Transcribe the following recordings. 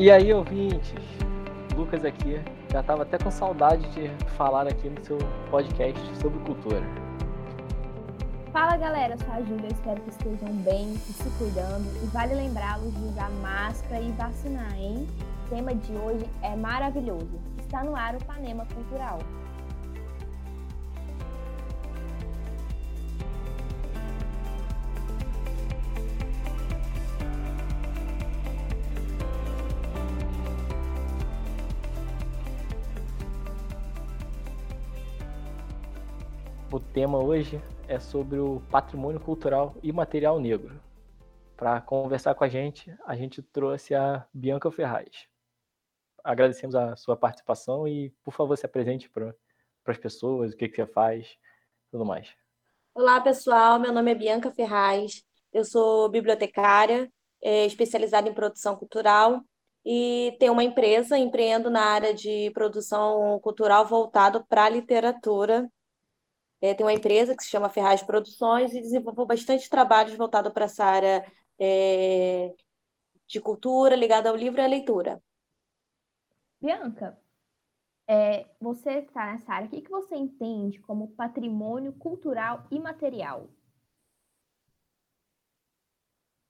E aí, ouvintes, Lucas aqui, já estava até com saudade de falar aqui no seu podcast sobre cultura. Fala galera, eu sou a Júlia, espero que estejam bem e se cuidando. E vale lembrá-los de usar máscara e vacinar, hein? O tema de hoje é maravilhoso. Está no ar o Panema Cultural. Tema hoje é sobre o patrimônio cultural e material negro. Para conversar com a gente, a gente trouxe a Bianca Ferraz. Agradecemos a sua participação e, por favor, se apresente para as pessoas, o que, que você faz, tudo mais. Olá, pessoal. Meu nome é Bianca Ferraz. Eu sou bibliotecária, é, especializada em produção cultural e tenho uma empresa, empreendo na área de produção cultural voltado para a literatura é, tem uma empresa que se chama Ferraz Produções e desenvolveu bastante trabalhos voltados para essa área é, de cultura ligada ao livro e à leitura. Bianca, é, você está nessa área, o que, que você entende como patrimônio cultural e material?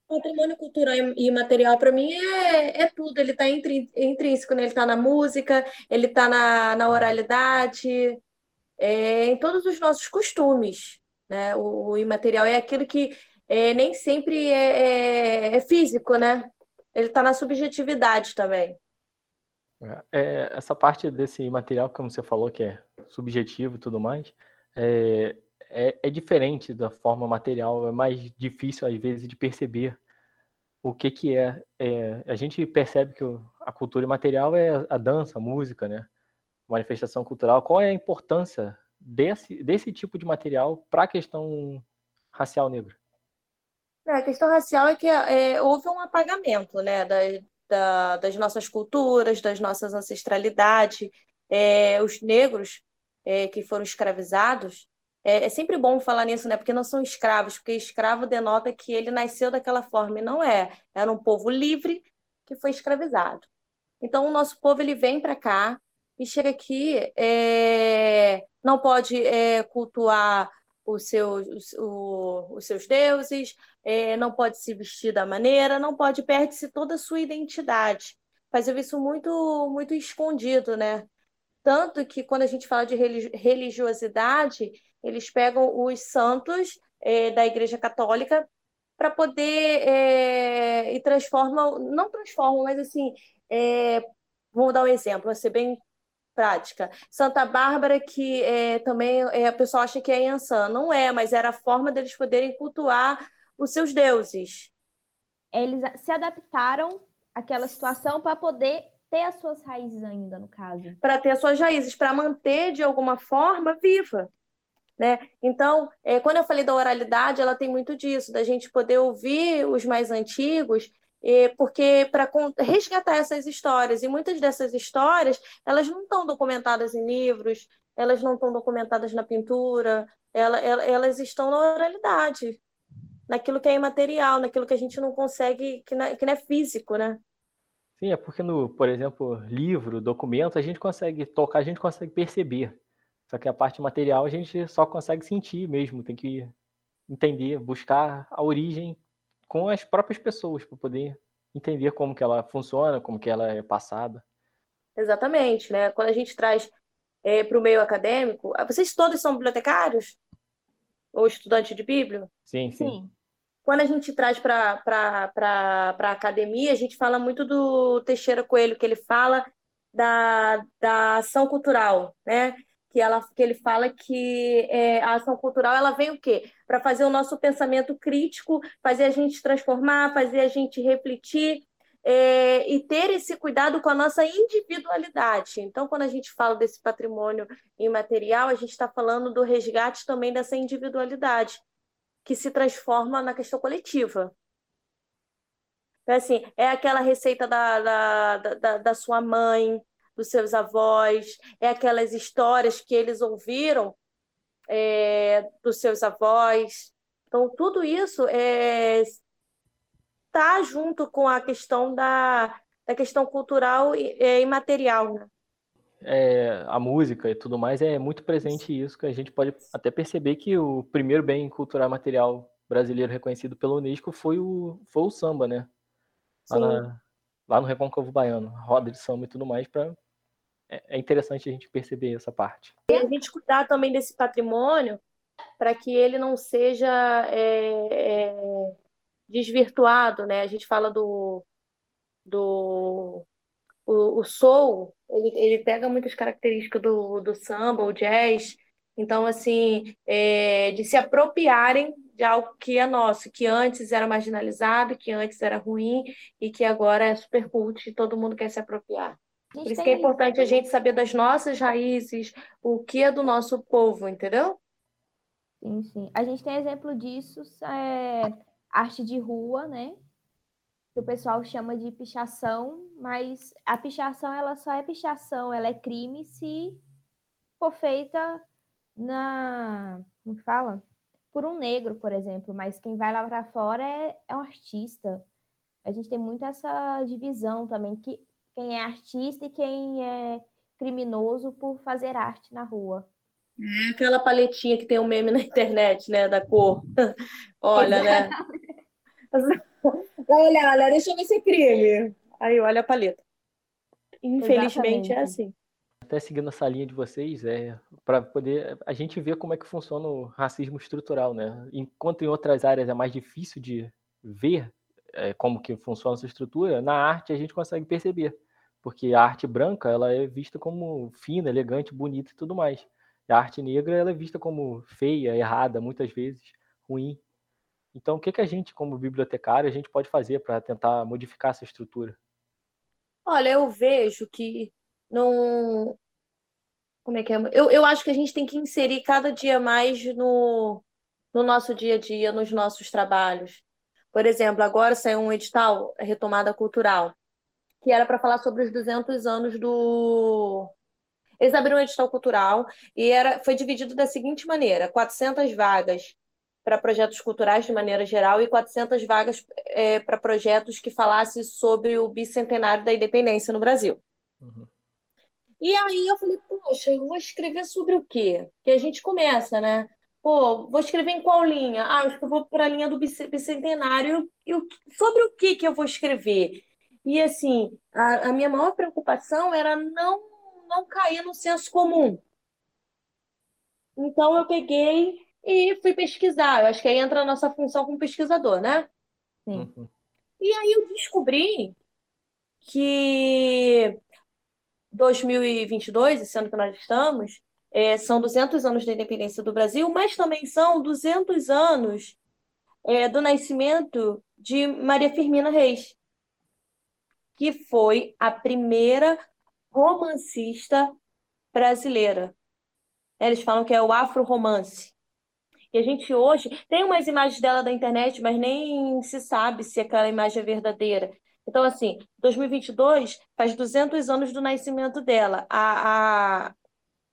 Patrimônio cultural e material, para mim, é, é tudo. Ele está intrínseco, né? ele está na música, ele está na, na oralidade, é, em todos os nossos costumes. Né? O, o imaterial é aquilo que é, nem sempre é, é, é físico, né? Ele está na subjetividade também. É, é, essa parte desse material, como você falou, que é subjetivo e tudo mais, é, é, é, diferente da forma material, é mais difícil às vezes de perceber o que que é. é a gente percebe que a cultura imaterial é a dança, a música, né? Manifestação cultural, qual é a importância desse, desse tipo de material para a questão racial negra? É, a questão racial é que é, houve um apagamento né, da, da, das nossas culturas, das nossas ancestralidades. É, os negros é, que foram escravizados, é, é, sempre bom falar nisso, né? Porque não são escravos, porque escravo denota que ele nasceu daquela forma, e não é. Era um povo livre que foi escravizado. Então, o nosso povo ele vem para cá, e chega aqui, é, não pode é, cultuar os seus, o, os seus deuses, é, não pode se vestir da maneira, não pode, perde-se toda a sua identidade. Fazer isso muito, muito escondido, né? Tanto que quando a gente fala de religiosidade, eles pegam os santos é, da Igreja Católica para poder é, e transformam, não transformam, mas assim, é, vamos dar um exemplo, vai ser bem prática. Santa Bárbara, que é, também é, a pessoa acha que é Yansan. Não é, mas era a forma deles poderem cultuar os seus deuses. Eles se adaptaram àquela situação para poder ter as suas raízes ainda, no caso. Para ter as suas raízes, para manter de alguma forma viva. Né? Então, é, quando eu falei da oralidade, ela tem muito disso, da gente poder ouvir os mais antigos porque para resgatar essas histórias e muitas dessas histórias elas não estão documentadas em livros elas não estão documentadas na pintura ela, elas estão na oralidade naquilo que é imaterial naquilo que a gente não consegue que é, que não é físico né? Sim é porque no por exemplo livro documento a gente consegue tocar a gente consegue perceber. Só que a parte material a gente só consegue sentir mesmo tem que entender buscar a origem com as próprias pessoas para poder entender como que ela funciona, como que ela é passada. Exatamente, né? Quando a gente traz é, para o meio acadêmico, ah, vocês todos são bibliotecários ou estudantes de Bíblia? Sim, sim. sim. Quando a gente traz para a academia, a gente fala muito do Teixeira Coelho, que ele fala da, da ação cultural, né? Que, ela, que ele fala que é, a ação cultural ela vem o quê? Para fazer o nosso pensamento crítico, fazer a gente transformar, fazer a gente refletir é, e ter esse cuidado com a nossa individualidade. Então, quando a gente fala desse patrimônio imaterial, a gente está falando do resgate também dessa individualidade, que se transforma na questão coletiva. Então, assim, é aquela receita da, da, da, da sua mãe, dos seus avós, é aquelas histórias que eles ouviram é, dos seus avós. Então, tudo isso está é, tá junto com a questão da, da questão cultural e, e imaterial, né? É, a música e tudo mais é muito presente isso, que a gente pode até perceber que o primeiro bem cultural material brasileiro reconhecido pela Unesco foi o, foi o samba, né? Lá, na, lá no Recôncavo Baiano, roda de samba e tudo mais, pra, é, é interessante a gente perceber essa parte. E a gente cuidar também desse patrimônio para que ele não seja é, é, desvirtuado, né? A gente fala do, do o, o soul, ele, ele pega muitas características do, do samba, o jazz, então, assim, é, de se apropriarem de algo que é nosso, que antes era marginalizado, que antes era ruim e que agora é super cult e todo mundo quer se apropriar. Por isso que é importante a gente saber das nossas raízes, o que é do nosso povo, entendeu? Sim, sim. A gente tem exemplo disso, é arte de rua, né? Que o pessoal chama de pichação, mas a pichação ela só é pichação, ela é crime se for feita na, como fala? por um negro, por exemplo, mas quem vai lá para fora é, é um artista. A gente tem muito essa divisão também, que quem é artista e quem é criminoso por fazer arte na rua. É aquela paletinha que tem um meme na internet, né, da cor. olha, né? olha, olha, deixa eu ver se é crime. Aí, olha a paleta. Infelizmente é Exatamente. é assim até seguindo essa linha de vocês, é para poder a gente ver como é que funciona o racismo estrutural, né? Enquanto em outras áreas é mais difícil de ver é, como que funciona essa estrutura, na arte a gente consegue perceber, porque a arte branca ela é vista como fina, elegante, bonita e tudo mais. E a arte negra ela é vista como feia, errada, muitas vezes ruim. Então, o que que a gente, como bibliotecário, a gente pode fazer para tentar modificar essa estrutura? Olha, eu vejo que não. Como é que é? Eu, eu acho que a gente tem que inserir cada dia mais no, no nosso dia a dia, nos nossos trabalhos. Por exemplo, agora saiu um edital, Retomada Cultural, que era para falar sobre os 200 anos do. Eles abriram um edital cultural e era, foi dividido da seguinte maneira: 400 vagas para projetos culturais de maneira geral e 400 vagas é, para projetos que falassem sobre o bicentenário da independência no Brasil. Uhum. E aí eu falei, poxa, eu vou escrever sobre o quê? Que a gente começa, né? Pô, vou escrever em qual linha? Ah, acho que eu vou para a linha do bicentenário. E sobre o que que eu vou escrever? E assim, a, a minha maior preocupação era não, não cair no senso comum. Então eu peguei e fui pesquisar. Eu acho que aí entra a nossa função como pesquisador, né? Sim. Uhum. E aí eu descobri que 2022, esse ano que nós estamos, é, são 200 anos da independência do Brasil, mas também são 200 anos é, do nascimento de Maria Firmina Reis, que foi a primeira romancista brasileira. Eles falam que é o afro-romance. E a gente hoje tem umas imagens dela da internet, mas nem se sabe se aquela imagem é verdadeira. Então, assim, 2022 faz 200 anos do nascimento dela. A,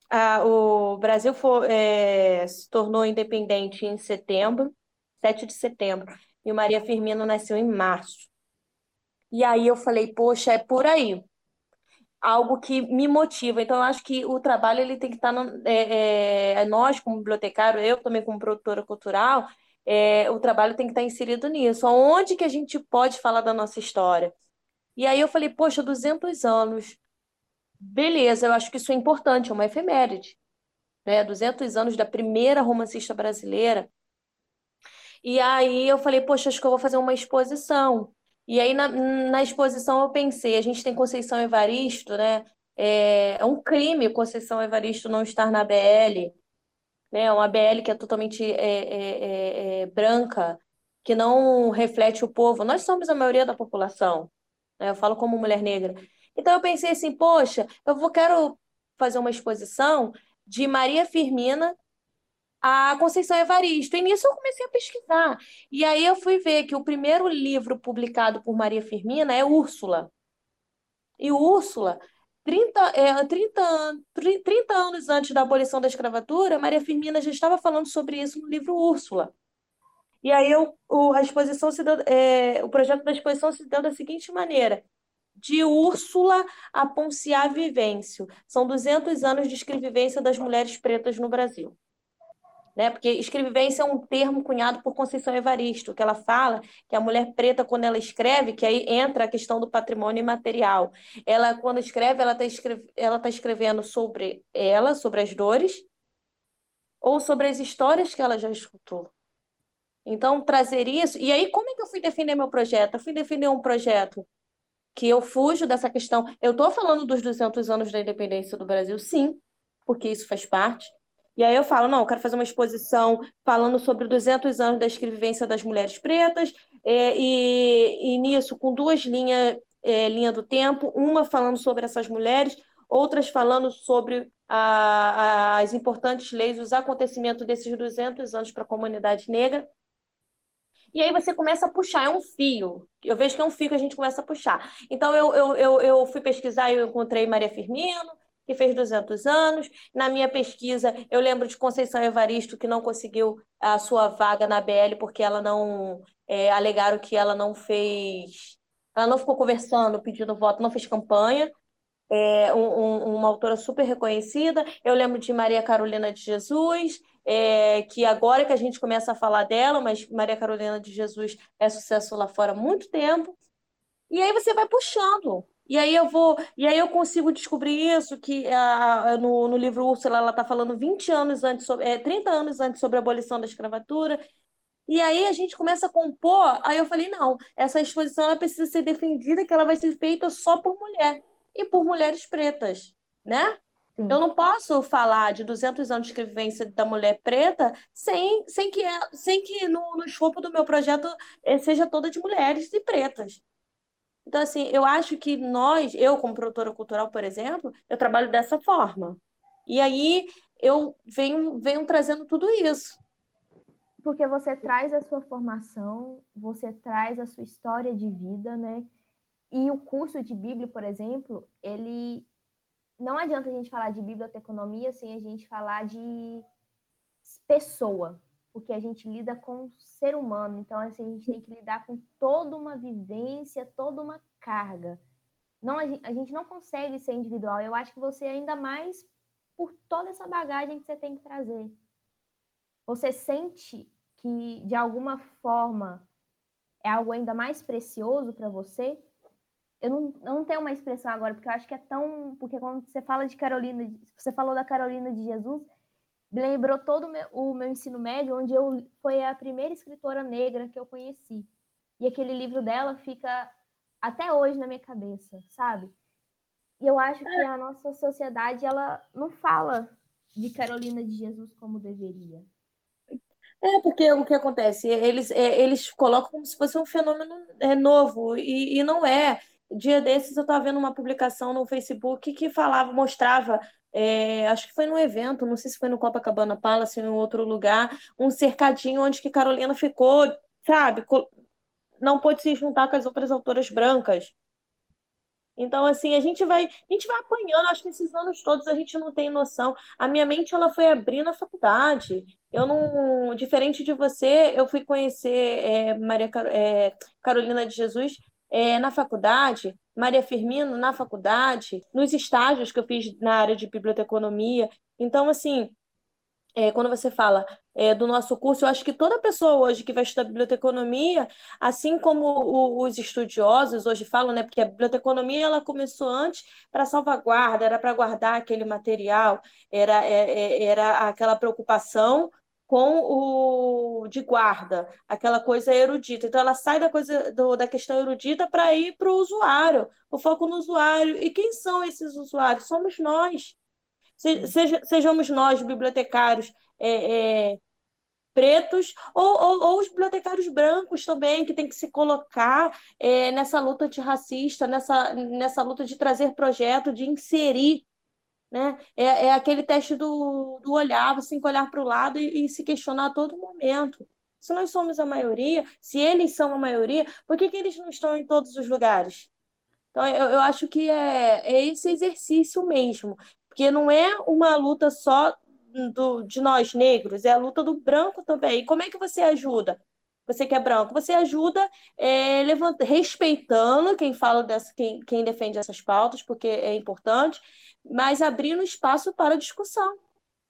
a, a, o Brasil for, é, se tornou independente em setembro, 7 de setembro, e Maria Firmina nasceu em março. E aí eu falei, poxa, é por aí. Algo que me motiva. Então, eu acho que o trabalho ele tem que estar. No, é, é, nós, como bibliotecário, eu também, como produtora cultural, é, o trabalho tem que estar inserido nisso. Onde que a gente pode falar da nossa história? E aí eu falei, poxa, 200 anos. Beleza, eu acho que isso é importante, é uma efeméride. Né? 200 anos da primeira romancista brasileira. E aí eu falei, poxa, acho que eu vou fazer uma exposição. E aí na, na exposição eu pensei, a gente tem Conceição Evaristo, né? É, é um crime Conceição Evaristo não estar na BL né? Uma BL que é totalmente é, é, é, é, branca, que não reflete o povo. Nós somos a maioria da população, né? Eu falo como mulher negra. Então eu pensei assim, poxa, eu vou quero fazer uma exposição de Maria Firmina a Conceição Evaristo. E nisso eu comecei a pesquisar. E aí eu fui ver que o primeiro livro publicado por Maria Firmina é Úrsula. E Úrsula 30, é, 30, 30 anos antes da abolição da escravatura, Maria Firmina já estava falando sobre isso no livro Úrsula. E aí eu, o, a exposição se deu, é, o projeto da exposição se deu da seguinte maneira: de Úrsula a Ponciá Vivêncio. São 200 anos de escrevivência das mulheres pretas no Brasil. Né? Porque escrevivência é um termo cunhado por Conceição Evaristo, que ela fala que a mulher preta, quando ela escreve, que aí entra a questão do patrimônio imaterial. Ela, quando escreve, ela está escreve, tá escrevendo sobre ela, sobre as dores, ou sobre as histórias que ela já escutou. Então, trazer isso. E aí, como é que eu fui defender meu projeto? Eu fui defender um projeto que eu fujo dessa questão. Eu estou falando dos 200 anos da independência do Brasil, sim, porque isso faz parte. E aí eu falo, não, eu quero fazer uma exposição falando sobre 200 anos da escrevivência das mulheres pretas, é, e, e, nisso, com duas linhas, é, linha do tempo, uma falando sobre essas mulheres, outras falando sobre a, as importantes leis, os acontecimentos desses 200 anos para a comunidade negra. E aí você começa a puxar, é um fio. Eu vejo que é um fio que a gente começa a puxar. Então eu, eu, eu, eu fui pesquisar eu encontrei Maria Firmino, que fez 200 anos. Na minha pesquisa, eu lembro de Conceição Evaristo, que não conseguiu a sua vaga na BL porque ela não. É, alegaram que ela não fez. Ela não ficou conversando, pedindo voto, não fez campanha. É, um, um, uma autora super reconhecida. Eu lembro de Maria Carolina de Jesus, é, que agora que a gente começa a falar dela, mas Maria Carolina de Jesus é sucesso lá fora há muito tempo. E aí você vai puxando. E aí eu vou, e aí eu consigo descobrir isso, que a, no, no livro Úrsula ela está falando 20 anos antes, sobre, é, 30 anos antes sobre a abolição da escravatura. E aí a gente começa a compor, aí eu falei, não, essa exposição ela precisa ser defendida, que ela vai ser feita só por mulher e por mulheres pretas, né? Sim. Eu não posso falar de 200 anos de escrevivência da mulher preta sem, sem que, sem que no, no escopo do meu projeto eh, seja toda de mulheres e pretas. Então, assim, eu acho que nós, eu como produtora cultural, por exemplo, eu trabalho dessa forma. E aí eu venho, venho trazendo tudo isso. Porque você traz a sua formação, você traz a sua história de vida, né? E o curso de Bíblia, por exemplo, ele não adianta a gente falar de biblioteconomia sem a gente falar de pessoa, porque a gente lida com o ser humano, então assim, a gente tem que lidar com toda uma vivência, toda uma carga. Não, a gente não consegue ser individual. Eu acho que você ainda mais por toda essa bagagem que você tem que trazer. Você sente que de alguma forma é algo ainda mais precioso para você? Eu não, eu não tenho uma expressão agora, porque eu acho que é tão. Porque quando você fala de Carolina, você falou da Carolina de Jesus, lembrou todo o meu, o meu ensino médio, onde eu foi a primeira escritora negra que eu conheci. E aquele livro dela fica até hoje na minha cabeça, sabe? E eu acho que a nossa sociedade ela não fala de Carolina de Jesus como deveria. É, porque o que acontece? Eles, é, eles colocam como se fosse um fenômeno é, novo, e, e não é. Dia desses eu estava vendo uma publicação no Facebook que falava, mostrava é, acho que foi num evento, não sei se foi no Copacabana Palace, em outro lugar, um cercadinho onde que Carolina ficou, sabe, não pôde se juntar com as outras autoras brancas. Então, assim, a gente vai, a gente vai apanhando, acho que esses anos todos a gente não tem noção. A minha mente, ela foi abrindo na faculdade. Eu não, diferente de você, eu fui conhecer é, Maria é, Carolina de Jesus é, na faculdade, Maria Firmino na faculdade, nos estágios que eu fiz na área de biblioteconomia. Então, assim, é, quando você fala é, do nosso curso, eu acho que toda pessoa hoje que vai estudar biblioteconomia, assim como o, os estudiosos hoje falam, né, porque a biblioteconomia ela começou antes para salvaguarda, era para guardar aquele material, era, é, é, era aquela preocupação com o de guarda, aquela coisa erudita. Então, ela sai da coisa do, da questão erudita para ir para o usuário, o foco no usuário. E quem são esses usuários? Somos nós. Se, seja, sejamos nós, bibliotecários é, é, pretos, ou, ou, ou, os bibliotecários brancos também, que tem que se colocar é, nessa luta antirracista, nessa, nessa luta de trazer projeto, de inserir né? É, é aquele teste do, do olhar, você tem que olhar para o lado e, e, se questionar a todo momento. Se nós somos a maioria, se eles são a maioria, por que, que eles não estão em todos os lugares? Então, eu, eu acho que é, é esse exercício mesmo, porque não é uma luta só do, de nós negros, é a luta do branco também. E como é que você ajuda? você que é branco, você ajuda é, levanta, respeitando quem fala dessa, quem, quem defende essas pautas, porque é importante, mas abrindo espaço para discussão.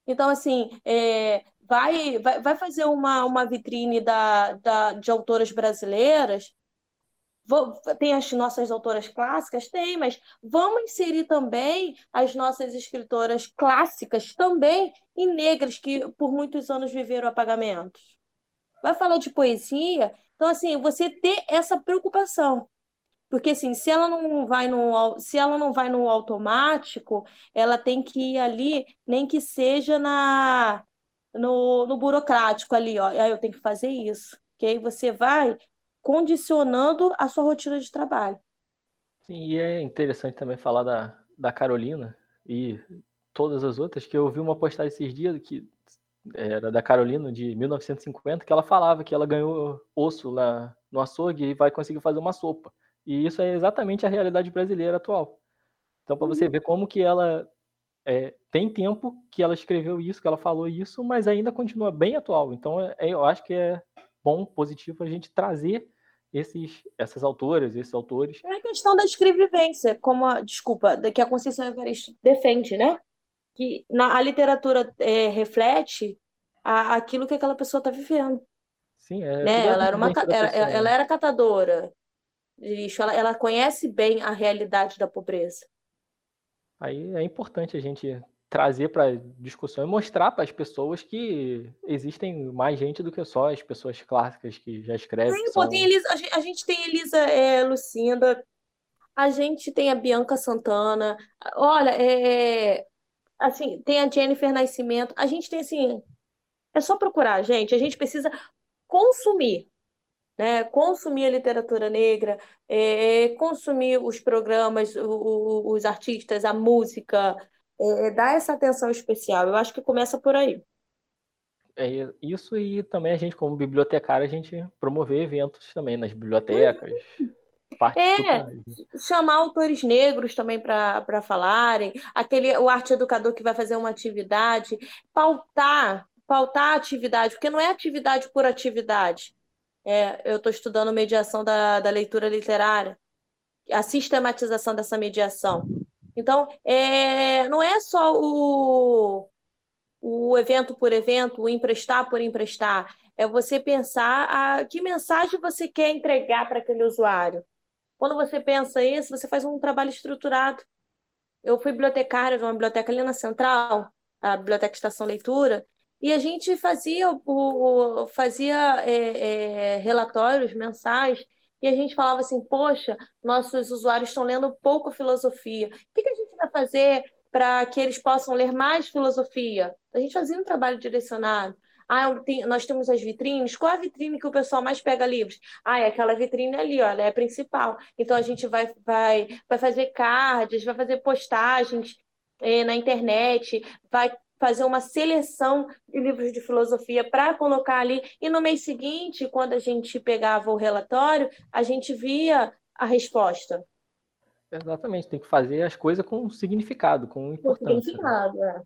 Então, assim, é, vai, vai, vai fazer uma, uma vitrine da, da, de autoras brasileiras. Vou, tem as nossas autoras clássicas? Tem, mas vamos inserir também as nossas escritoras clássicas também e negras que por muitos anos viveram apagamentos. Vai falar de poesia, então assim, você ter essa preocupação. Porque assim, se ela não vai no, se ela não vai no automático, ela tem que ir ali, nem que seja na no, no burocrático ali, ó. Aí eu tenho que fazer isso. Que aí você vai condicionando a sua rotina de trabalho. Sim, e é interessante também falar da, da Carolina e todas as outras, que eu vi uma postagem esses dias que era da Carolina de 1950, que ela falava que ela ganhou osso lá no açougue e vai conseguir fazer uma sopa. E isso é exatamente a realidade brasileira atual. Então, para você uhum. ver como que ela é, tem tempo que ela escreveu isso, que ela falou isso, mas ainda continua bem atual. Então, é, eu acho que é bom, positivo a gente trazer esses, essas autoras, esses autores. É a questão da escrevivência, como a, desculpa, que a Conceição Evaristo defende, né? Que na, a literatura é, reflete a, aquilo que aquela pessoa está vivendo. Sim, é. Né? Ela, era uma, ela, ela né? era catadora, lixo, ela, ela conhece bem a realidade da pobreza. Aí é importante a gente trazer para discussão e mostrar para as pessoas que existem mais gente do que só as pessoas clássicas que já escrevem. Sim, são... tem Elisa, a, gente, a gente tem Elisa é, Lucinda, a gente tem a Bianca Santana, olha, é, assim, tem a Jennifer Nascimento, a gente tem assim, é só procurar, gente, a gente precisa consumir, né? Consumir a literatura negra, é, consumir os programas, o, os artistas, a música, é, dar essa atenção especial. Eu acho que começa por aí. É isso e também a gente, como bibliotecário, a gente promover eventos também nas bibliotecas. É, chamar autores negros também para falarem, aquele o arte educador que vai fazer uma atividade, pautar, pautar a atividade, porque não é atividade por atividade. É, eu estou estudando mediação da, da leitura literária, a sistematização dessa mediação. Então, é, não é só o, o evento por evento, o emprestar por emprestar, é você pensar a, que mensagem você quer entregar para aquele usuário. Quando você pensa isso, você faz um trabalho estruturado. Eu fui bibliotecária de uma biblioteca ali na Central, a Biblioteca Estação Leitura, e a gente fazia, o, fazia é, é, relatórios mensais e a gente falava assim: poxa, nossos usuários estão lendo pouco filosofia. O que, que a gente vai fazer para que eles possam ler mais filosofia? A gente fazia um trabalho direcionado. Ah, nós temos as vitrines. Qual a vitrine que o pessoal mais pega livros? Ah, é aquela vitrine ali, olha, é a principal. Então a gente vai, vai, vai fazer cards, vai fazer postagens eh, na internet, vai fazer uma seleção de livros de filosofia para colocar ali. E no mês seguinte, quando a gente pegava o relatório, a gente via a resposta. Exatamente, tem que fazer as coisas com significado, com importância. Com significado, é.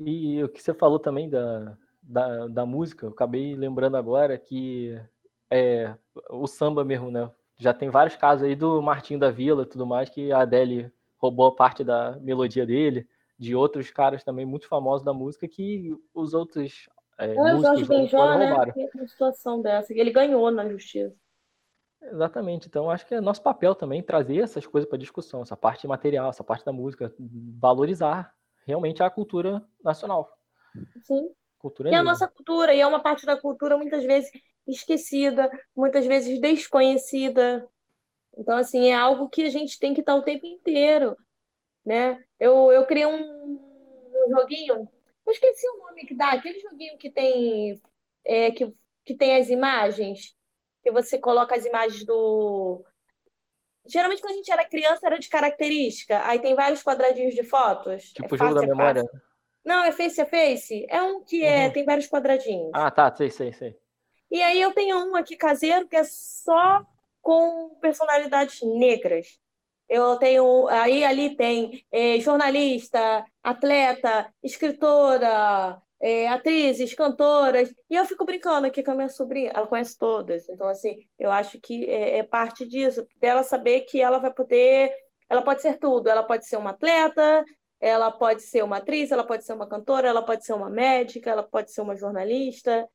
E o que você falou também da, da, da música, eu acabei lembrando agora que é, o samba mesmo, né? Já tem vários casos aí do Martinho da Vila e tudo mais, que a Adele roubou parte da melodia dele de outros caras também muito famosos da música que os outros é, é músicos Benjó, né? roubaram. Uma situação dessa, ele ganhou na justiça. Exatamente. Então, acho que é nosso papel também trazer essas coisas para discussão, essa parte material, essa parte da música, valorizar realmente a cultura nacional. Sim. Cultura e a nossa cultura, e é uma parte da cultura muitas vezes esquecida, muitas vezes desconhecida. Então, assim, é algo que a gente tem que estar o tempo inteiro né? Eu, eu criei um, um joguinho, eu esqueci o nome que dá, aquele joguinho que tem é, que, que tem as imagens, que você coloca as imagens do. Geralmente, quando a gente era criança, era de característica. Aí tem vários quadradinhos de fotos. Tipo é jogo da é memória. Não, é face a face. É um que é, uhum. tem vários quadradinhos. Ah, tá, sei, sei, sei. E aí eu tenho um aqui caseiro que é só com personalidades negras. Eu tenho aí ali tem é, jornalista, atleta, escritora, é, atrizes, cantoras, e eu fico brincando aqui com a minha sobrinha, ela conhece todas, então assim, eu acho que é, é parte disso, dela saber que ela vai poder, ela pode ser tudo, ela pode ser uma atleta, ela pode ser uma atriz, ela pode ser uma cantora, ela pode ser uma médica, ela pode ser uma jornalista,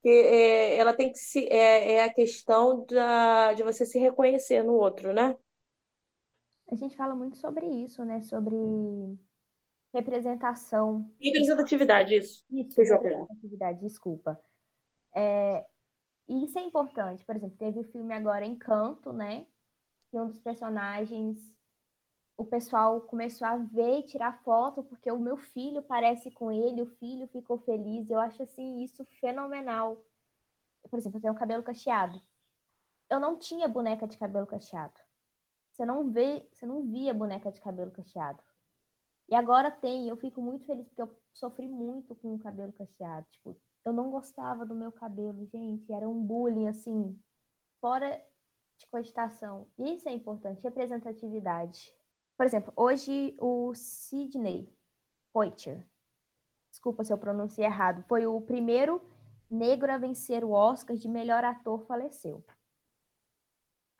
que é, ela tem que se é, é a questão da, de você se reconhecer no outro, né? A gente fala muito sobre isso, né? Sobre representação. Representatividade, isso. Isso, representatividade, desculpa. É, isso é importante. Por exemplo, teve o filme agora Encanto, né? Que um dos personagens, o pessoal começou a ver e tirar foto, porque o meu filho parece com ele, o filho ficou feliz. Eu acho assim isso fenomenal. Por exemplo, eu tenho cabelo cacheado. Eu não tinha boneca de cabelo cacheado. Você não vê, você não via boneca de cabelo cacheado. E agora tem, eu fico muito feliz porque eu sofri muito com o cabelo cacheado. Tipo, eu não gostava do meu cabelo, gente. Era um bullying, assim, fora de cogitação. Isso é importante, representatividade. Por exemplo, hoje o Sidney Poitier, desculpa se eu pronunciei errado, foi o primeiro negro a vencer o Oscar de melhor ator, faleceu.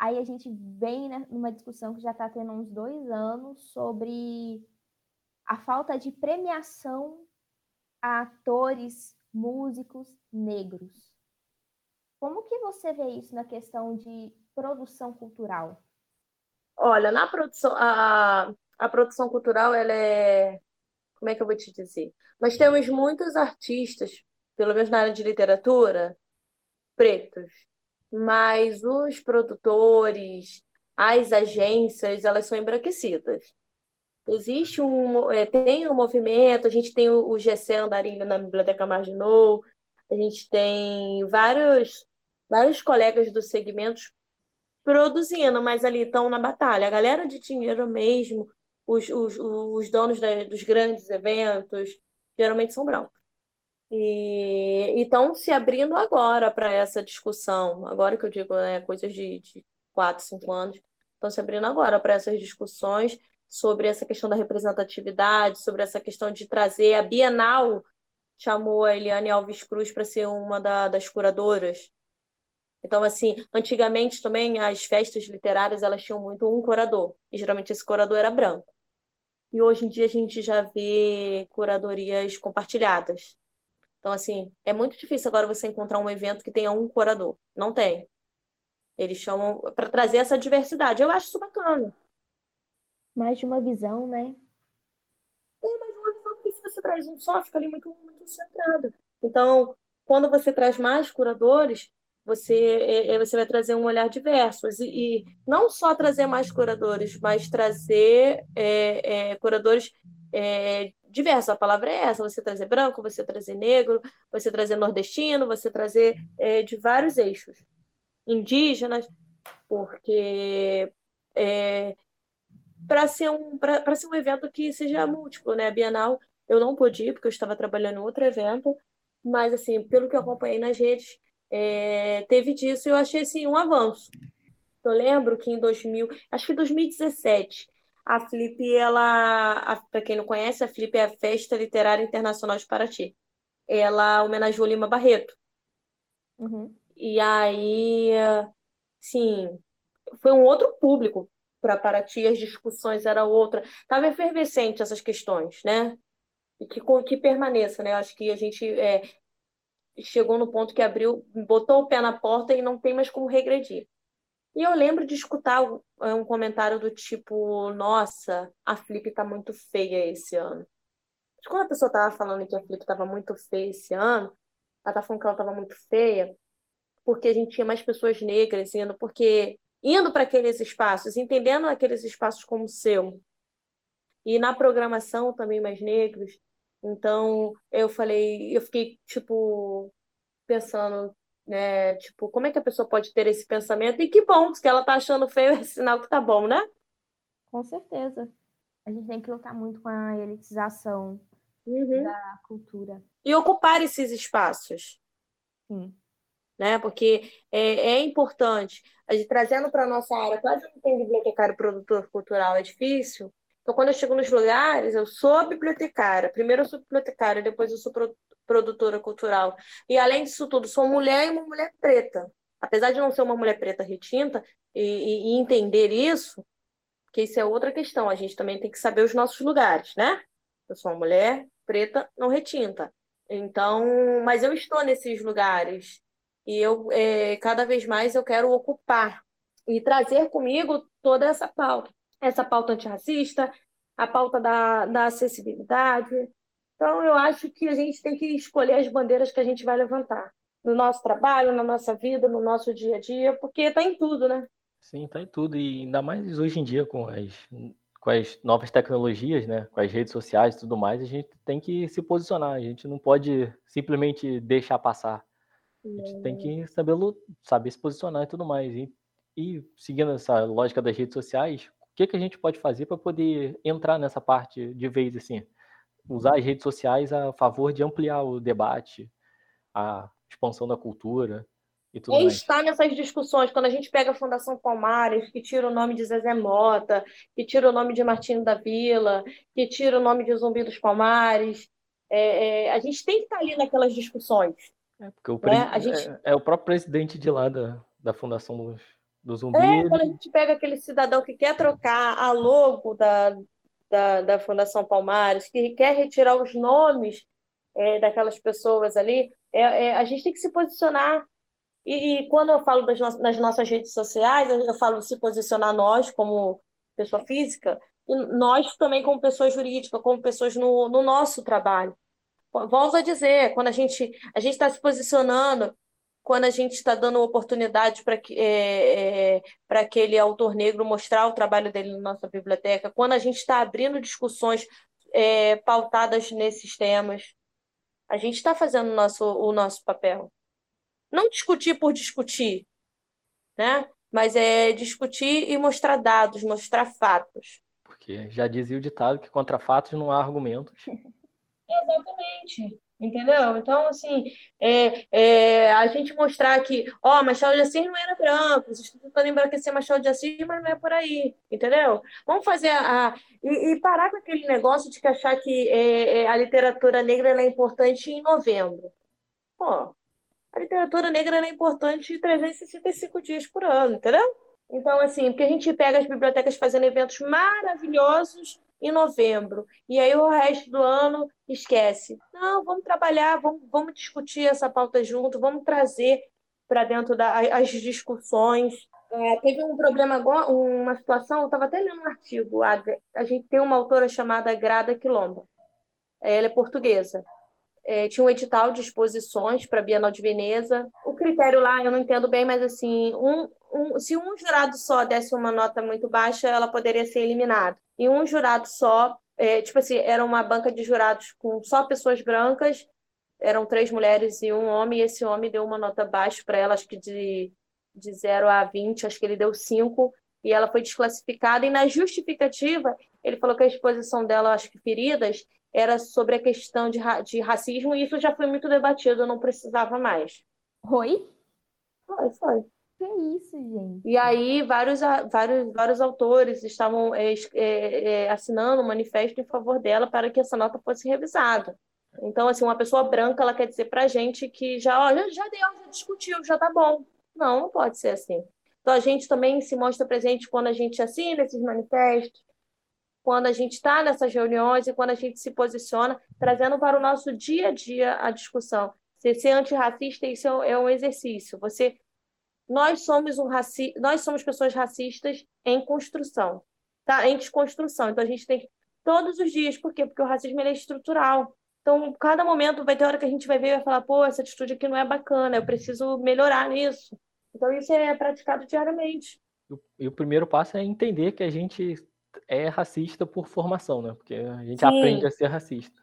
Aí a gente vem né, numa discussão que já está tendo uns dois anos sobre a falta de premiação a atores, músicos negros. Como que você vê isso na questão de produção cultural? Olha, na produção, a, a produção cultural, ela é, como é que eu vou te dizer? Nós temos muitos artistas, pelo menos na área de literatura, pretos, mas os produtores, as agências, elas são embranquecidas. Existe um, é, tem um movimento, a gente tem o, o GC Andarilho na Biblioteca Marginal, a gente tem vários, vários colegas dos segmentos produzindo, mas ali estão na batalha. A galera de dinheiro mesmo, os, os, os donos da, dos grandes eventos, geralmente são brancos. E estão se abrindo agora para essa discussão. Agora que eu digo, né, coisas de, de 4, 5 anos, estão se abrindo agora para essas discussões sobre essa questão da representatividade, sobre essa questão de trazer a Bienal chamou a Eliane Alves Cruz para ser uma da, das curadoras. Então, assim, antigamente também as festas literárias elas tinham muito um curador, e geralmente esse curador era branco. E hoje em dia a gente já vê curadorias compartilhadas. Então, assim, é muito difícil agora você encontrar um evento que tenha um curador. Não tem. Eles chamam para trazer essa diversidade. Eu acho isso bacana mais de uma visão, né? Tem mais uma visão, porque se você traz um só, fica ali muito, muito centrado. Então, quando você traz mais curadores, você, é, é, você vai trazer um olhar diverso. E, e não só trazer mais curadores, mas trazer é, é, curadores é, diversos. A palavra é essa: você trazer branco, você trazer negro, você trazer nordestino, você trazer é, de vários eixos. Indígenas, porque é, para ser um para ser um evento que seja múltiplo, né? A Bienal eu não pude ir porque eu estava trabalhando em outro evento, mas assim, pelo que eu acompanhei nas redes, é, teve disso e eu achei assim um avanço. Eu lembro que em 2000, acho que 2017, a Flip, ela, para quem não conhece, a Flip é a Festa Literária Internacional de Paraty. Ela homenageou Lima Barreto. Uhum. E aí, sim, foi um outro público para Paraty, as discussões era outra. Estava efervescente essas questões, né? E que, que permaneça, né? Acho que a gente é, chegou no ponto que abriu, botou o pé na porta e não tem mais como regredir. E eu lembro de escutar um comentário do tipo: Nossa, a Flip está muito feia esse ano. Mas quando a pessoa estava falando que a Flip estava muito feia esse ano, ela estava falando que ela estava muito feia porque a gente tinha mais pessoas negras indo, porque indo para aqueles espaços, entendendo aqueles espaços como seu. E na programação também mais negros. Então, eu falei, eu fiquei tipo pensando, né, tipo, como é que a pessoa pode ter esse pensamento? E que bom, que ela tá achando feio é sinal que tá bom, né? Com certeza. A gente tem que lutar muito com a elitização uhum. da cultura. E ocupar esses espaços. Sim né? Porque é, é importante. A gente, trazendo para a nossa área, quase não tem bibliotecário produtor cultural, é difícil. Então, quando eu chego nos lugares, eu sou bibliotecária. Primeiro eu sou bibliotecária, depois eu sou produtora cultural. E, além disso tudo, sou mulher e uma mulher preta. Apesar de não ser uma mulher preta retinta e, e, entender isso, que isso é outra questão. A gente também tem que saber os nossos lugares, né? Eu sou uma mulher preta não retinta. Então, mas eu estou nesses lugares e eu é, cada vez mais eu quero ocupar e trazer comigo toda essa pauta, essa pauta antirracista, a pauta da, da acessibilidade. Então, eu acho que a gente tem que escolher as bandeiras que a gente vai levantar no nosso trabalho, na nossa vida, no nosso dia a dia, porque está em tudo, né? Sim, está em tudo. E ainda mais hoje em dia com as, com as novas tecnologias, né? Com as redes sociais e tudo mais, a gente tem que se posicionar. A gente não pode simplesmente deixar passar. A gente tem que saber, saber se posicionar e tudo mais. E, e seguindo essa lógica das redes sociais, o que, que a gente pode fazer para poder entrar nessa parte de vez assim? Usar as redes sociais a favor de ampliar o debate, a expansão da cultura e tudo e mais. está nessas discussões, quando a gente pega a Fundação Palmares, que tira o nome de Zezé Mota, que tira o nome de Martinho da Vila, que tira o nome de Zumbi dos Palmares, é, é, a gente tem que estar ali naquelas discussões. É, porque o, né? a gente... é, é, o próprio presidente de lá da, da Fundação do, do Zumbi. É, quando a gente pega aquele cidadão que quer trocar a logo da, da, da Fundação Palmares, que quer retirar os nomes é, daquelas pessoas ali, é, é, a gente tem que se posicionar. E, e quando eu falo no nas nossas redes sociais, eu, eu falo se posicionar nós como pessoa física, e nós também como pessoa jurídica, como pessoas no, no nosso trabalho. Volto a dizer, quando a gente a gente está se posicionando, quando a gente está dando oportunidade para que, é, é, para aquele autor negro mostrar o trabalho dele na nossa biblioteca, quando a gente está abrindo discussões é, pautadas nesses temas, a gente está fazendo o nosso, o nosso papel. Não discutir por discutir, né? mas é discutir e mostrar dados, mostrar fatos. Porque já dizia o ditado que contra fatos não há argumentos. Exatamente. Entendeu? Então, assim, é, é, a gente mostrar que, ó, Machado de Assis não era branco, vocês estão tentando embranquecer Machado de Assis, mas não é por aí, entendeu? Vamos fazer a. a e, e, parar com aquele negócio de que achar que é, é a literatura negra é importante em novembro. Pô, a literatura negra é importante 365 dias por ano, entendeu? Então, assim, porque a gente pega as bibliotecas fazendo eventos maravilhosos em novembro. E aí o resto do ano esquece. Não, vamos trabalhar, vamos, vamos discutir essa pauta junto, vamos trazer para dentro das discussões. É, teve um problema agora, uma situação, eu estava até lendo um artigo, a, a, gente tem uma autora chamada Grada Quilomba. Ela é portuguesa. É, tinha um edital de exposições para a Bienal de Veneza. O critério lá, eu não entendo bem, mas assim, um, um, se um jurado só desse uma nota muito baixa, ela poderia ser eliminada. E um jurado só, é, tipo assim, era uma banca de jurados com só pessoas brancas, eram três mulheres e um homem, e esse homem deu uma nota baixa para ela, acho que de, de 0 a 20, acho que ele deu 5, e ela foi desclassificada. E na justificativa, ele falou que a exposição dela, acho que feridas, era sobre a questão de, de racismo, e isso já foi muito debatido, não precisava mais. Oi? Foi, foi. Que isso, gente? E aí vários, vários, vários autores estavam é, é, é, assinando um manifesto em favor dela para que essa nota fosse revisada. Então, assim, uma pessoa branca, ela quer dizer para a gente que já, ó, já, já deu, já discutiu, já tá bom. Não, não pode ser assim. Então, a gente também se mostra presente quando a gente assina esses manifestos, quando a gente está nessas reuniões e quando a gente se posiciona, trazendo para o nosso dia a dia a discussão. Ser, ser antirracista, isso é um exercício. Você nós somos um raci... nós somos pessoas racistas em construção, tá? Em desconstrução. Então a gente tem que todos os dias, por quê? Porque o racismo é estrutural. Então, cada momento vai ter hora que a gente vai ver e vai falar, pô, essa atitude aqui não é bacana, eu preciso melhorar nisso. Então, isso é praticado diariamente. E o primeiro passo é entender que a gente é racista por formação, né? Porque a gente Sim. aprende a ser racista.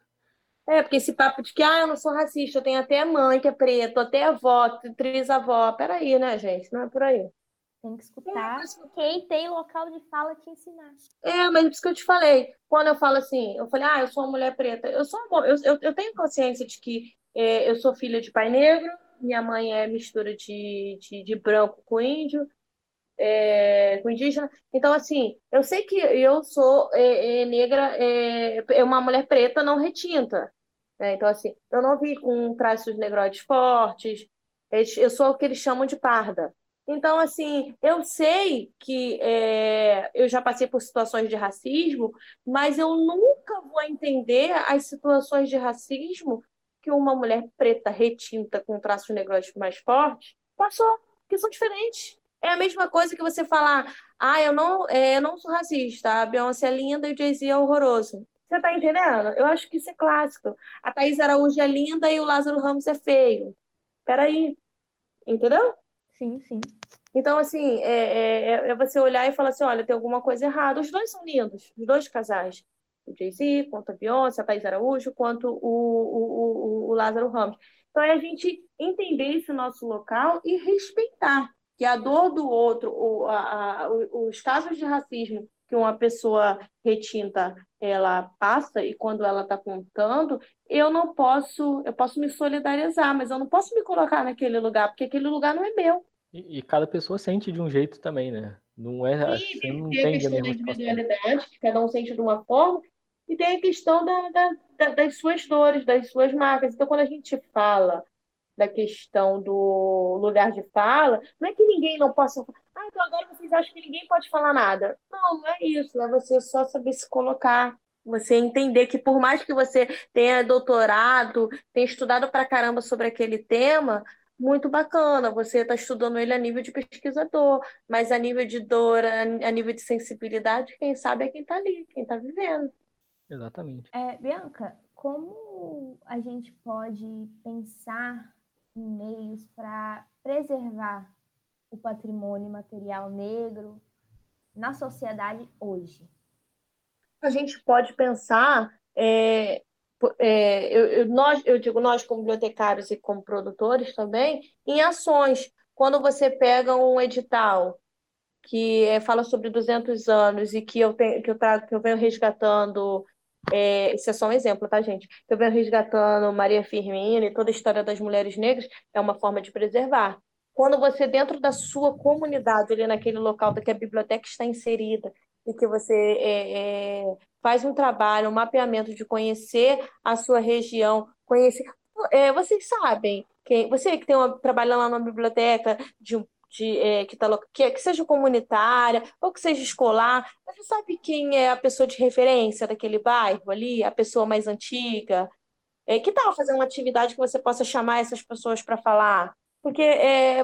É, porque esse papo de que ah, eu não sou racista, eu tenho até mãe que é preta, até avó, trisavó. Peraí, né, gente? Não é por aí. Tem que escutar é, quem tem local de fala te ensinar. É, mas é isso que eu te falei. Quando eu falo assim, eu falei, ah, eu sou uma mulher preta. Eu sou eu, eu, eu tenho consciência de que é, eu sou filha de pai negro, minha mãe é mistura de, de, de branco com índio. É, com indígena. Então, assim, eu sei que eu sou é, é, negra, é, é, uma mulher preta não retinta. Né? Então, assim, eu não vi com traços negroides fortes, eu sou o que eles chamam de parda. Então, assim, eu sei que é, eu já passei por situações de racismo, mas eu nunca vou entender as situações de racismo que uma mulher preta retinta com traços negros mais fortes passou, que são diferentes. É a mesma coisa que você falar, ah, eu não, é, eu não sou racista, a Beyoncé é linda e o Jay-Z é horroroso. Você tá entendendo? Eu acho que isso é clássico. A Thaís Araújo é linda e o Lázaro Ramos é feio. Peraí. Entendeu? Sim, sim. Então, assim, é, é, é, você olhar e falar assim, olha, tem alguma coisa errada. Os dois são lindos, os dois casais. O Jay-Z, quanto a Beyoncé, a Thaís Araújo, quanto o, o, o, o Lázaro Ramos. Então, é a gente entender esse nosso local e respeitar que a dor do outro, o, a, a, os casos de racismo que uma pessoa retinta ela passa e quando ela está contando, eu não posso, eu posso me solidarizar, mas eu não posso me colocar naquele lugar, porque aquele lugar não é meu. E, e cada pessoa sente de um jeito também, né? Não é Sim, você não tem a questão da individualidade, que cada um sente de uma forma, e tem a questão da, da, da, das suas dores, das suas marcas. Então, quando a gente fala da questão do lugar de fala, não é que ninguém não possa. Ah, então agora vocês acham que ninguém pode falar nada. Não, não é isso. É você só saber se colocar. Você entender que por mais que você tenha doutorado, tenha estudado pra caramba sobre aquele tema, muito bacana. Você está estudando ele a nível de pesquisador, mas a nível de dor, a nível de sensibilidade, quem sabe é quem está ali, quem está vivendo. Exatamente. É, Bianca, como a gente pode pensar em meios para preservar o patrimônio material negro na sociedade hoje? A gente pode pensar, é, é, eu, eu, nós, eu digo nós como bibliotecários e como produtores também, em ações. Quando você pega um edital que é, fala sobre 200 anos e que eu, tenho, que eu, trago, que eu venho resgatando é, isso é só um exemplo, tá, gente? Eu venho resgatando Maria Firmina e toda a história das mulheres negras, é uma forma de preservar. Quando você, dentro da sua comunidade, ali naquele local que a biblioteca está inserida, e que você é, é, faz um trabalho, um mapeamento de conhecer a sua região, conhecer. É, vocês sabem, quem, você que tem uma, trabalha lá na biblioteca de de, é, que, tá, que, que, seja comunitária ou que seja escolar, você sabe quem é a pessoa de referência daquele bairro ali, a pessoa mais antiga? É, que tal fazer uma atividade que você possa chamar essas pessoas para falar? Porque é,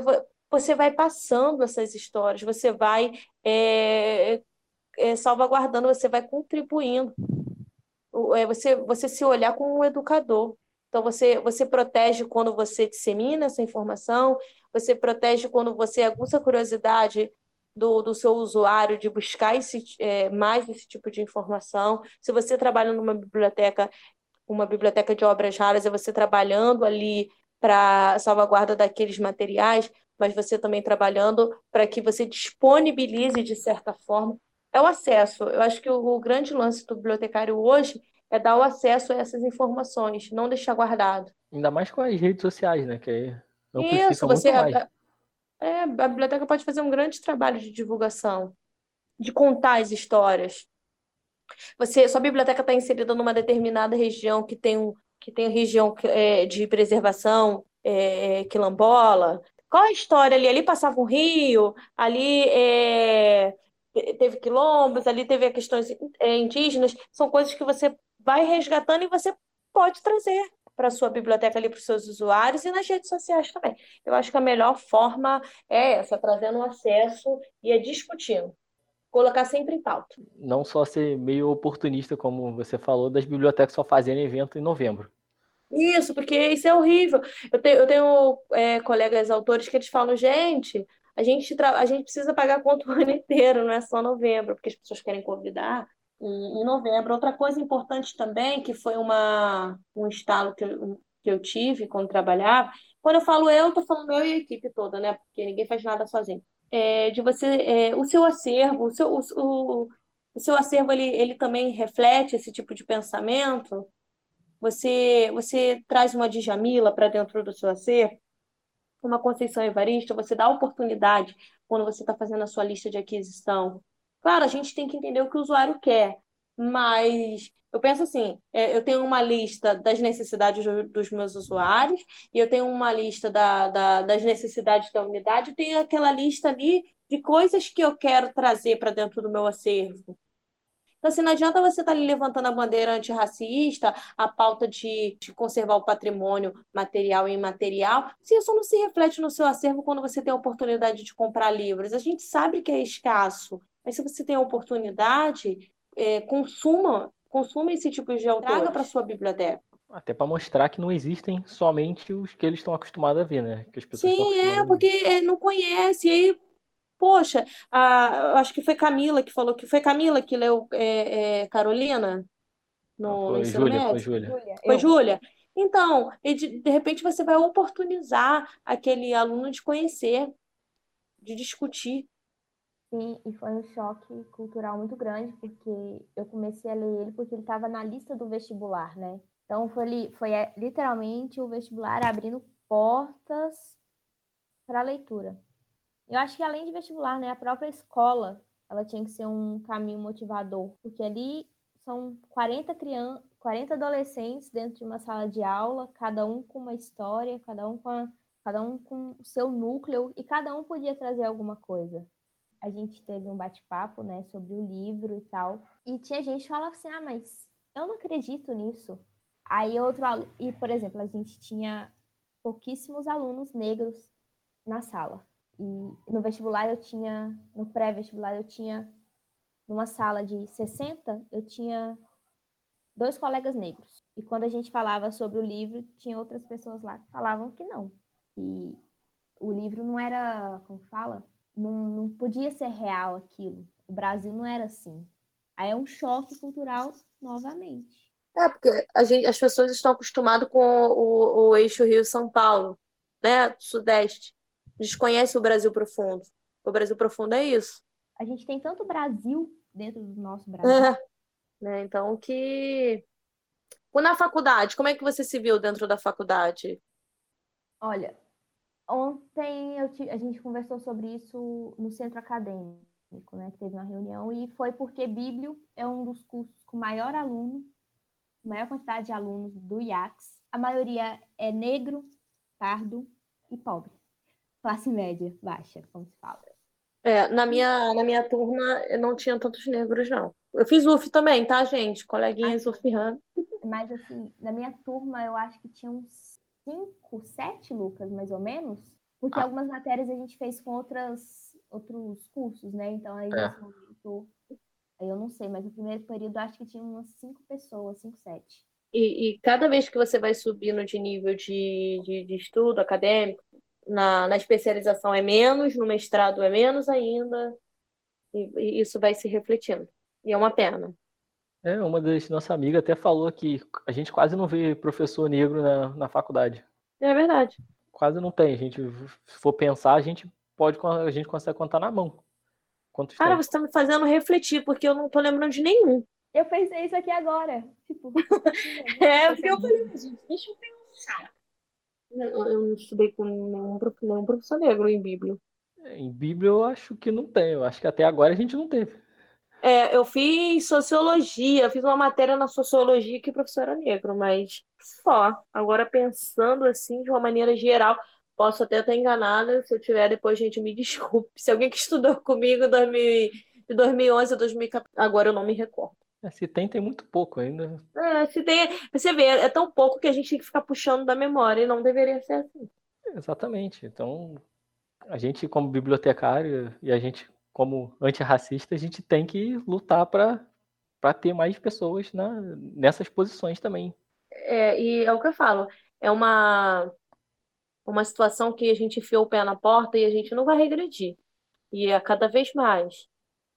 você vai passando essas histórias, você vai é, é, salvaguardando, você vai contribuindo. É, você, você se olhar como um educador. Então, você, você protege quando você dissemina essa informação, você protege quando você aguça a curiosidade do, do seu usuário de buscar esse, é, mais esse tipo de informação. Se você trabalha numa biblioteca, uma biblioteca de obras raras, é você trabalhando ali para salvaguarda daqueles materiais, mas você também trabalhando para que você disponibilize de certa forma. É o acesso. Eu acho que o, o grande lance do bibliotecário hoje é dar o acesso a essas informações, não deixar guardado. Ainda mais com as redes sociais, né? Que Isso, você. A, é, a biblioteca pode fazer um grande trabalho de divulgação, de contar as histórias. Você, sua biblioteca está inserida numa determinada região que tem um que tem região é, de preservação é, quilombola. Qual a história ali? Ali passava um rio, ali é, teve quilombos, ali teve questões é, indígenas. São coisas que você vai resgatando e você pode trazer para a sua biblioteca ali para os seus usuários e nas redes sociais também. Eu acho que a melhor forma é essa, trazendo acesso e é discutindo. Colocar sempre em pauta. Não só ser meio oportunista, como você falou, das bibliotecas só fazerem evento em novembro. Isso, porque isso é horrível. Eu tenho, eu tenho é, colegas autores que eles falam, gente, a gente, a gente precisa pagar conta o ano inteiro, não é só novembro, porque as pessoas querem convidar em, em novembro. Outra coisa importante também, que foi uma, um estalo que eu, que eu tive quando trabalhava, quando eu falo eu, estou falando eu e a equipe toda, né? Porque ninguém faz nada sozinho. É, de você, é, o seu acervo, o seu, o, o, seu acervo ele, ele também reflete esse tipo de pensamento. Você, você traz uma Djamila para dentro do seu acervo, uma Conceição Evaristo, você dá oportunidade quando você está fazendo a sua lista de aquisição. Claro, a gente tem que entender o que o usuário quer, mas eu penso assim, é, eu tenho uma lista das necessidades dos meus usuários e eu tenho uma lista da, da, das necessidades da unidade, e tenho aquela lista ali de coisas que eu quero trazer para dentro do meu acervo. Então, assim, não adianta você estar tá ali levantando a bandeira antirracista, a pauta de, de, conservar o patrimônio material e imaterial, se isso não se reflete no seu acervo quando você tem a oportunidade de comprar livros. A gente sabe que é escasso, mas se você tem a oportunidade, é, consuma, consuma esse tipo de autor, traga para sua biblioteca. Até para mostrar que não existem somente os que eles estão acostumados a ver, né? Que as pessoas Sim, é, porque não conhece. E aí, poxa, a, acho que foi Camila que falou que foi Camila que leu é, é, Carolina no foi Júlia, médio. Foi Júlia. Foi Júlia. Então, de, de repente você vai oportunizar aquele aluno de conhecer, de discutir. Sim, e foi um choque cultural muito grande, porque eu comecei a ler ele porque ele estava na lista do vestibular, né? Então foi, foi é, literalmente o vestibular abrindo portas para a leitura. Eu acho que além de vestibular, né, a própria escola, ela tinha que ser um caminho motivador, porque ali são 40 crianças, 40 adolescentes dentro de uma sala de aula, cada um com uma história, cada um com a, cada um com o seu núcleo e cada um podia trazer alguma coisa a gente teve um bate-papo, né, sobre o livro e tal. E tinha gente que falava assim: "Ah, mas eu não acredito nisso". Aí outro e por exemplo, a gente tinha pouquíssimos alunos negros na sala. E no vestibular eu tinha, no pré-vestibular eu tinha numa sala de 60, eu tinha dois colegas negros. E quando a gente falava sobre o livro, tinha outras pessoas lá que falavam que não. E o livro não era, como fala, não, não podia ser real aquilo. O Brasil não era assim. Aí é um choque cultural novamente. É, porque a gente, as pessoas estão acostumadas com o, o, o eixo Rio-São Paulo, né? Sudeste. Desconhece o Brasil profundo. O Brasil profundo é isso. A gente tem tanto Brasil dentro do nosso Brasil. É. Né? Então, que. Na faculdade, como é que você se viu dentro da faculdade? Olha, Ontem eu, a gente conversou sobre isso no centro acadêmico, né? Que teve uma reunião, e foi porque Bíblio é um dos cursos com maior aluno, maior quantidade de alunos do IACS. A maioria é negro, pardo e pobre. Classe média, baixa, como se fala. É, na minha, na minha turma não tinha tantos negros, não. Eu fiz UF também, tá, gente? Coleguinhas ah, UFRAN. Mas, assim, na minha turma eu acho que tinha uns cinco, sete, Lucas, mais ou menos, porque ah. algumas matérias a gente fez com outras, outros cursos, né? Então aí é. nesse momento, aí eu não sei, mas no primeiro período acho que tinha umas cinco pessoas, cinco, sete. E, e cada vez que você vai subindo de nível de, de, de estudo acadêmico, na, na especialização é menos, no mestrado é menos ainda, e, e isso vai se refletindo. E é uma pena. É, uma das nossas amigas até falou que a gente quase não vê professor negro na, na faculdade. É verdade. Quase não tem. A gente, se for pensar, a gente pode, a gente consegue contar na mão. Quantos Cara, tem? você tá me fazendo refletir, porque eu não tô lembrando de nenhum. Eu pensei isso aqui agora. Tipo, é, porque eu falei, gente, deixa eu pensar. Eu, eu não estudei com nenhum, nenhum professor negro em Bíblia. Em Bíblia eu acho que não tem. Eu acho que até agora a gente não teve. É, eu fiz sociologia, fiz uma matéria na sociologia que o professor era negro, mas só. Agora, pensando assim, de uma maneira geral, posso até estar enganada. Se eu tiver, depois, gente, me desculpe. Se alguém que estudou comigo de 2011 a 2014, agora eu não me recordo. É, se tem, tem muito pouco ainda. É, se tem. Você vê, é tão pouco que a gente tem que ficar puxando da memória e não deveria ser assim. Exatamente. Então, a gente, como bibliotecário, e a gente como antirracista, a gente tem que lutar para ter mais pessoas na, nessas posições também. É, e é o que eu falo, é uma, uma situação que a gente enfiou o pé na porta e a gente não vai regredir. E é cada vez mais.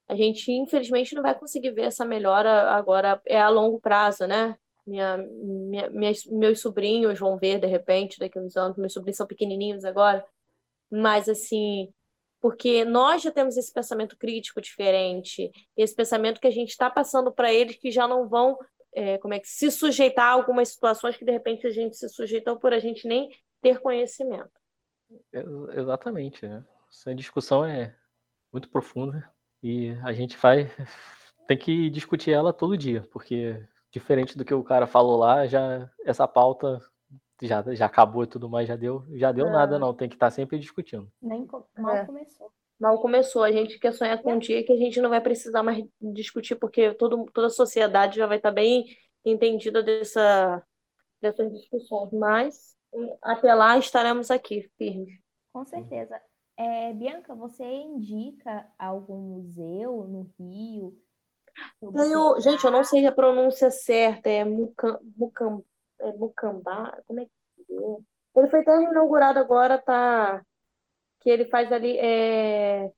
A gente, infelizmente, não vai conseguir ver essa melhora agora, é a longo prazo, né? Minha, minha, minhas, meus sobrinhos vão ver, de repente, daqui a uns anos, meus sobrinhos são pequenininhos agora, mas, assim, porque nós já temos esse pensamento crítico diferente, esse pensamento que a gente está passando para eles que já não vão, é, como é que se sujeitar a algumas situações que de repente a gente se sujeitou por a gente nem ter conhecimento. Exatamente, né? essa discussão é muito profunda e a gente vai tem que discutir ela todo dia, porque diferente do que o cara falou lá, já essa pauta já, já acabou e tudo mais, já deu, já deu é. nada não, tem que estar tá sempre discutindo. Nem mal é. começou. Mal começou, a gente quer sonhar com um dia que a gente não vai precisar mais discutir, porque todo, toda a sociedade já vai estar tá bem entendida dessa, dessas discussões, mas até lá estaremos aqui, firmes. Com certeza. É, Bianca, você indica algum museu no Rio? Tenho, gente, eu não sei a pronúncia certa, é Mucam, Mucam, é Mucambá, como é que é? Ele foi até inaugurado agora, tá? Que ele faz ali, é...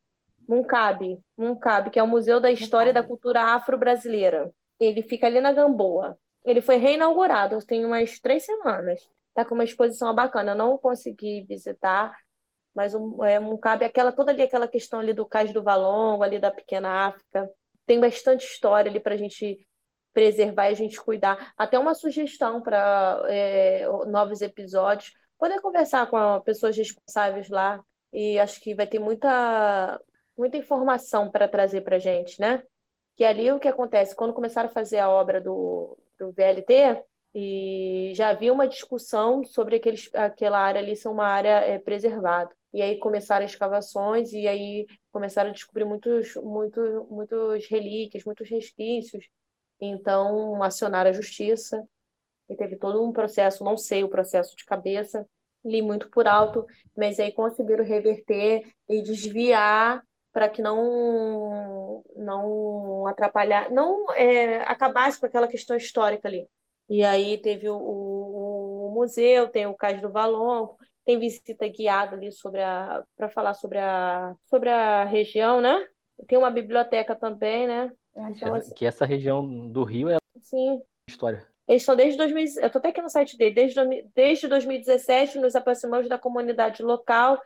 Muncabe, Muncabe, que é o Museu da História e da Cultura Afro-Brasileira. Ele fica ali na Gamboa. Ele foi reinaugurado, tem umas três semanas. Tá com uma exposição bacana. Eu não consegui visitar, mas um, é, um cabe aquela toda ali aquela questão ali do Cais do Valongo, ali da pequena África. Tem bastante história ali para a gente preservar e a gente cuidar. Até uma sugestão para é, novos episódios. Poder conversar com pessoas responsáveis lá e acho que vai ter muita muita informação para trazer para a gente, né? Que ali o que acontece quando começaram a fazer a obra do, do VLT, e já havia uma discussão sobre aqueles, aquela área ali ser uma área é, preservada. E aí começaram escavações e aí começaram a descobrir muitos, muitos, muitos relíquias, muitos resquícios. Então acionaram a justiça e teve todo um processo, não sei o processo de cabeça, li muito por alto, mas aí conseguiram reverter e desviar para que não não atrapalhar, não é, acabasse com aquela questão histórica ali. E aí teve o, o, o museu, tem o Cais do Valongo, tem visita guiada ali sobre a para falar sobre a sobre a região, né? Tem uma biblioteca também, né? Então, assim, que essa região do Rio é Sim. história. Eles estão desde 2000, eu estou até aqui no site dele, desde, desde 2017 nos aproximamos da comunidade local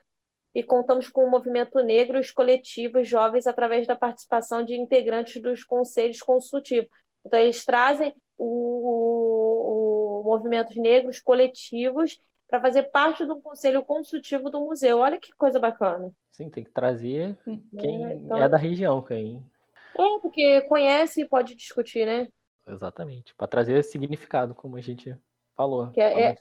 e contamos com o movimento negro e os coletivos jovens através da participação de integrantes dos conselhos consultivos. Então, eles trazem o, o, o movimentos negros coletivos para fazer parte do conselho consultivo do museu. Olha que coisa bacana. Sim, tem que trazer quem é, então... é da região, quem. É, porque conhece e pode discutir, né? Exatamente. Para trazer significado, como a gente falou. Que é, é,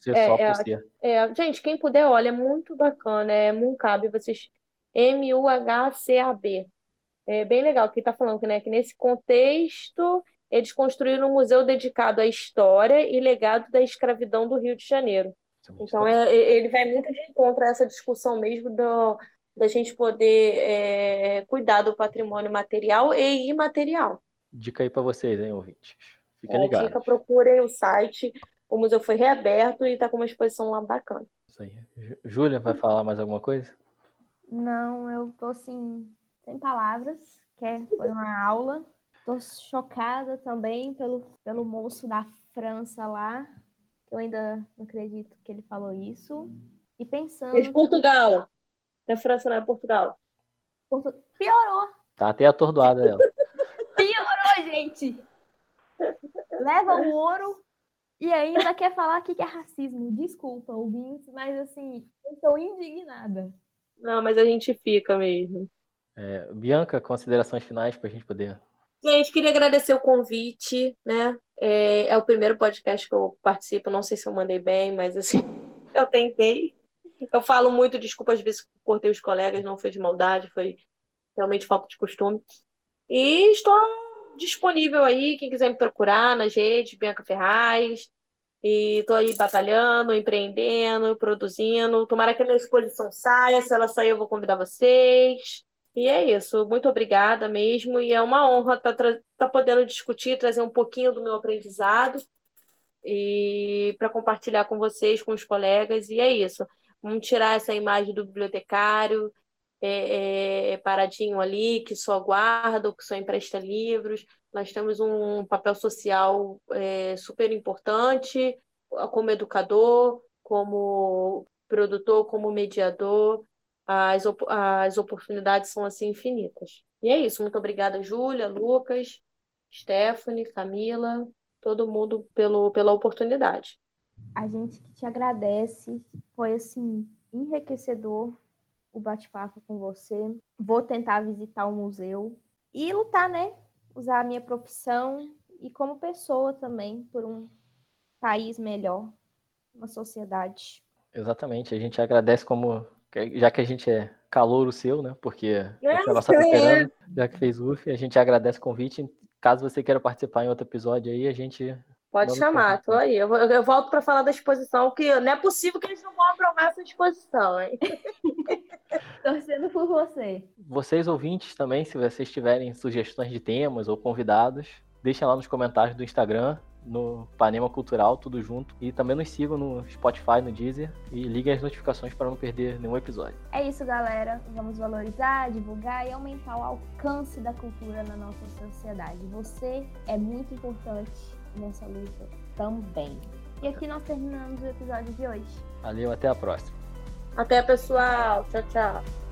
é, é, gente, quem puder, olha, é muito bacana. É Muncab, vocês. M-U-H-C-A-B. É bem legal que está falando né, que nesse contexto eles construíram um museu dedicado à história e legado da escravidão do Rio de Janeiro. Então, é, ele vai muito de encontro a essa discussão mesmo do, da gente poder é, cuidar do patrimônio material e imaterial. Dica aí para vocês, hein, ouvintes. Fica é, ligado. Dica, procurem o site. O museu foi reaberto e está com uma exposição lá bacana. Isso aí. Júlia, vai falar mais alguma coisa? Não, eu tô assim, sem palavras, que é, foi uma aula. Tô chocada também pelo, pelo moço da França lá, eu ainda não acredito que ele falou isso. E pensando. De Portugal. Não é França, não é Portugal. Portu... Piorou. Tá até atordoada ela. Piorou, gente. Leva o ouro e ainda quer falar que é racismo. Desculpa, ouvintes, mas assim, eu estou indignada. Não, mas a gente fica mesmo. É, Bianca, considerações finais para a gente poder Gente, queria agradecer o convite, né? É, é, o primeiro podcast que eu participo, não sei se eu mandei bem, mas assim, eu tentei. Eu falo muito, desculpa às vezes cortei os colegas, não foi de maldade, foi realmente falta de costume. E estou disponível aí, quem quiser me procurar nas redes, Bianca Ferraz. E estou aí batalhando, empreendendo, produzindo. Tomara que a minha exposição saia. Se ela sair, eu vou convidar vocês. E é isso, muito obrigada mesmo. E é uma honra estar tá, tá podendo discutir, trazer um pouquinho do meu aprendizado e para compartilhar com vocês, com os colegas. E é isso. Vamos tirar essa imagem do bibliotecário é, é, paradinho ali, que só guarda, que só empresta livros. Nós temos um papel social é, super importante como educador, como produtor, como mediador as, op as oportunidades são assim infinitas. E é isso. Muito obrigada, Júlia, Lucas, Stephanie, Camila, todo mundo pelo, pela oportunidade. A gente que te agradece, foi assim enriquecedor o bate-papo com você. Vou tentar visitar o museu e lutar, né? Usar a minha profissão e como pessoa também por um país melhor, uma sociedade. Exatamente. A gente agradece como já que a gente é calor o seu, né? Porque é a nossa veterana, já que fez UF, a gente agradece o convite. Caso você queira participar em outro episódio aí, a gente Pode chamar, tô aí. Eu, eu volto para falar da exposição, que não é possível que eles não vão aprovar essa exposição, hein? Torcendo por você. Vocês ouvintes também, se vocês tiverem sugestões de temas ou convidados, deixem lá nos comentários do Instagram, no Panema Cultural, tudo junto. E também nos sigam no Spotify, no Deezer e liguem as notificações para não perder nenhum episódio. É isso, galera. Vamos valorizar, divulgar e aumentar o alcance da cultura na nossa sociedade. Você é muito importante nessa luta também. E aqui nós terminamos o episódio de hoje. Valeu, até a próxima. Até, pessoal. Tchau, tchau.